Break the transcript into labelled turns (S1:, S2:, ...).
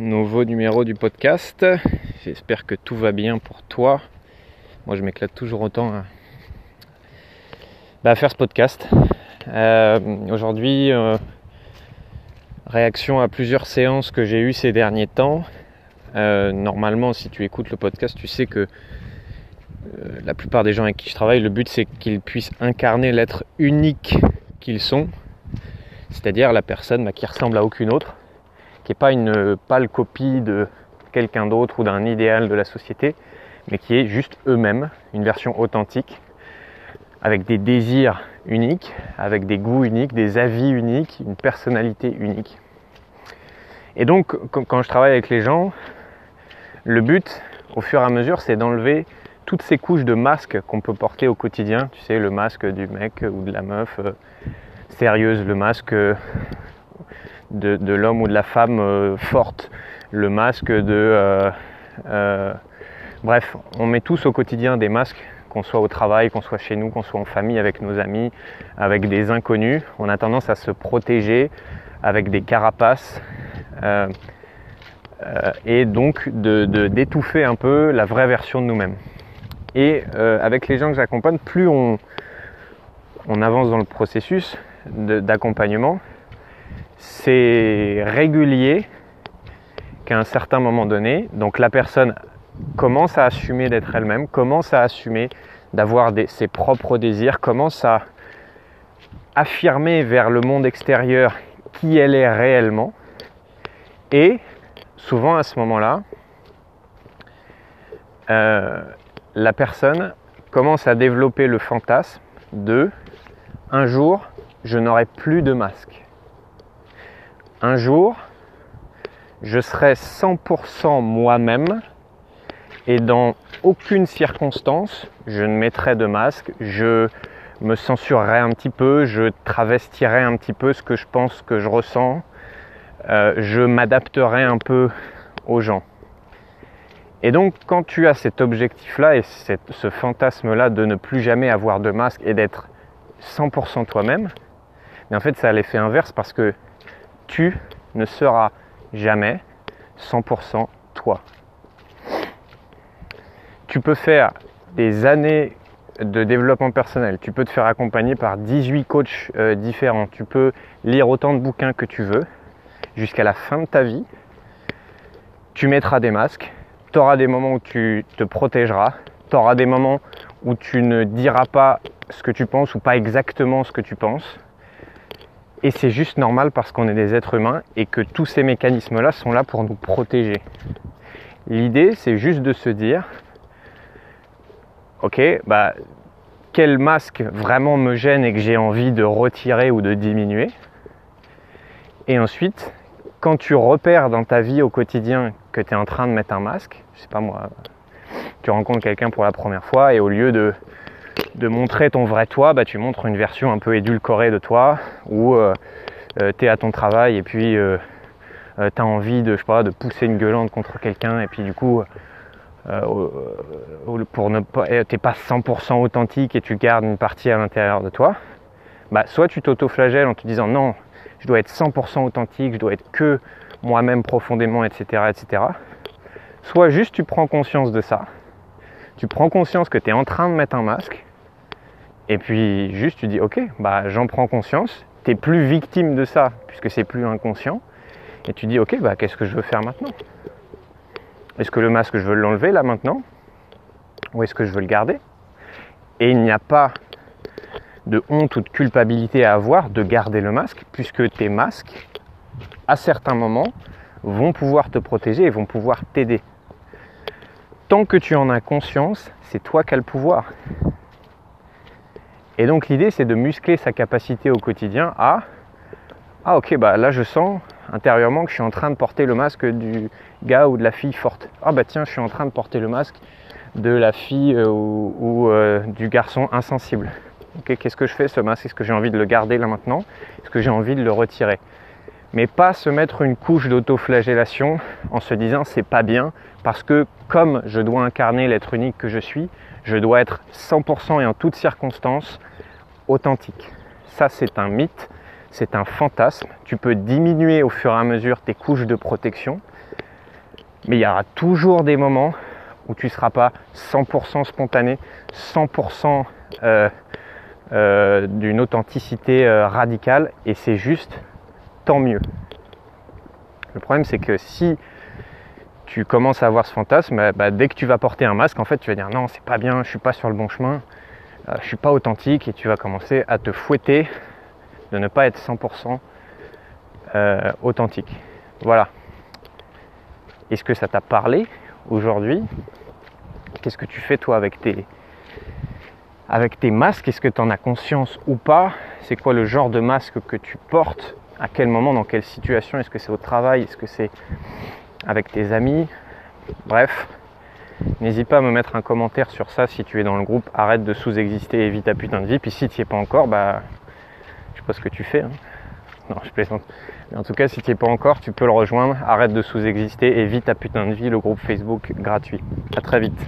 S1: nouveau numéro du podcast. J'espère que tout va bien pour toi. Moi, je m'éclate toujours autant à, bah, faire ce podcast. Euh, aujourd'hui, euh, réaction à plusieurs séances que j'ai eues ces derniers temps. Euh, normalement, si tu écoutes le podcast, tu sais que la plupart des gens avec qui je travaille, le but c'est qu'ils puissent incarner l'être unique qu'ils sont, c'est-à-dire la personne bah, qui ressemble à aucune autre qui n'est pas une pâle copie de quelqu'un d'autre ou d'un idéal de la société, mais qui est juste eux-mêmes, une version authentique, avec des désirs uniques, avec des goûts uniques, des avis uniques, une personnalité unique. Et donc, quand je travaille avec les gens, le but, au fur et à mesure, c'est d'enlever toutes ces couches de masques qu'on peut porter au quotidien. Tu sais, le masque du mec ou de la meuf euh, sérieuse, le masque de, l'homme ou de la femme euh, forte, le masque de... Euh, euh, bref, on met tous au quotidien des masques, qu'on soit au travail, qu'on soit chez nous, qu'on soit en famille avec nos amis, avec des inconnus. On a tendance à se protéger avec des carapaces. et donc d'étouffer un peu la vraie version de nous-mêmes. Et avec les gens que j'accompagne, plus on, on avance dans le processus d'accompagnement, c'est régulier qu'à un certain moment donné, donc la personne commence à assumer d'être elle-même, commence à assumer d'avoir ses propres désirs, commence à affirmer vers le monde extérieur qui elle est réellement. Et souvent à ce moment-là, euh, la personne commence à développer le fantasme de un jour, je n'aurai plus de masque un jour, je serai 100% moi-même et dans aucune circonstance, je ne mettrai de masque, je me censurerai un petit peu, je travestirai un petit peu ce que je pense que je ressens, euh, je m'adapterai un peu aux gens. Et donc quand tu as cet objectif-là et ce fantasme-là de ne plus jamais avoir de masque et d'être 100% toi-même, mais en fait ça a l'effet inverse parce que tu ne seras jamais 100% toi. Tu peux faire des années de développement personnel, tu peux te faire accompagner par 18 coachs euh, différents, tu peux lire autant de bouquins que tu veux, jusqu'à la fin de ta vie, tu mettras des masques, tu auras des moments où tu te protégeras, tu auras des moments où tu ne diras pas ce que tu penses ou pas exactement ce que tu penses, et c'est juste normal parce qu'on est des êtres humains et que tous ces mécanismes-là sont là pour nous protéger. L'idée, c'est juste de se dire, ok, bah, quel masque vraiment me gêne et que j'ai envie de retirer ou de diminuer? Et ensuite, quand tu repères dans ta vie au quotidien que tu es en train de mettre un masque, je sais pas moi, tu rencontres quelqu'un pour la première fois et au lieu de de montrer ton vrai toi, bah, tu montres une version un peu édulcorée de toi, où euh, euh, tu es à ton travail et puis euh, tu as envie de, pousser une gueulante contre quelqu'un et puis du coup, pour ne pas, t'es pas 100% authentique et tu gardes une partie à l'intérieur de toi, bah, soit tu t'auto-flagelles en te disant non, je dois être 100% authentique, je dois être que moi-même profondément, etc., etc. Soit juste tu prends conscience de ça, tu prends conscience que tu es en train de mettre un masque, et puis juste tu dis ok, bah j'en prends conscience, tu n'es plus victime de ça puisque c'est plus inconscient, et tu dis ok, bah qu'est-ce que je veux faire maintenant? Est-ce que le masque je veux l'enlever là maintenant? Ou est-ce que je veux le garder? Et il n'y a pas de honte ou de culpabilité à avoir de garder le masque, puisque tes masques, à certains moments, vont pouvoir te protéger et vont pouvoir t'aider. Tant que tu en as conscience, c'est toi qui as le pouvoir. Et donc l'idée c'est de muscler sa capacité au quotidien à Ah ok bah là je sens intérieurement que je suis en train de porter le masque du gars ou de la fille forte. Ah bah tiens je suis en train de porter le masque de la fille euh, ou, euh, du garçon insensible. Ok qu'est-ce que je fais ce masque? Est-ce que j'ai envie de le garder là maintenant? Est-ce que j'ai envie de le retirer? Mais pas se mettre une couche d'autoflagellation en se disant c'est pas bien parce que comme je dois incarner l'être unique que je suis, je dois être 100% et en toutes circonstances authentique. Ça, c'est un mythe, c'est un fantasme. Tu peux diminuer au fur et à mesure tes couches de protection, Mais il y aura toujours des moments où tu ne seras pas 100% spontané, 100% euh, euh, d'une authenticité euh, radicale, et c'est juste tant mieux. Le problème, c'est que si tu commences à avoir ce fantasme, bah, bah, dès que tu vas porter un masque, en fait, tu vas dire non, c'est pas bien, je suis pas sur le bon chemin, je suis pas authentique, et tu vas commencer à te fouetter de ne pas être 100% authentique. Voilà. Est-ce que ça t'a parlé aujourd'hui? Qu'est-ce que tu fais toi avec tes, avec tes masques? Est-ce que tu en as conscience ou pas? C'est quoi le genre de masque que tu portes À quel moment Dans quelle situation Est-ce que c'est au travail Est-ce que c'est avec tes amis? Bref, n'hésite pas à me mettre un commentaire sur ça si tu es dans le groupe. Arrête de sous-exister et vis ta putain de vie. Puis si tu n'y es pas encore, bah, je sais pas ce que tu fais. Hein. Non, je plaisante. Mais en tout cas, si tu n'y es pas encore, tu peux le rejoindre. Arrête de sous-exister et vite ta putain de vie, le groupe Facebook gratuit. À très vite.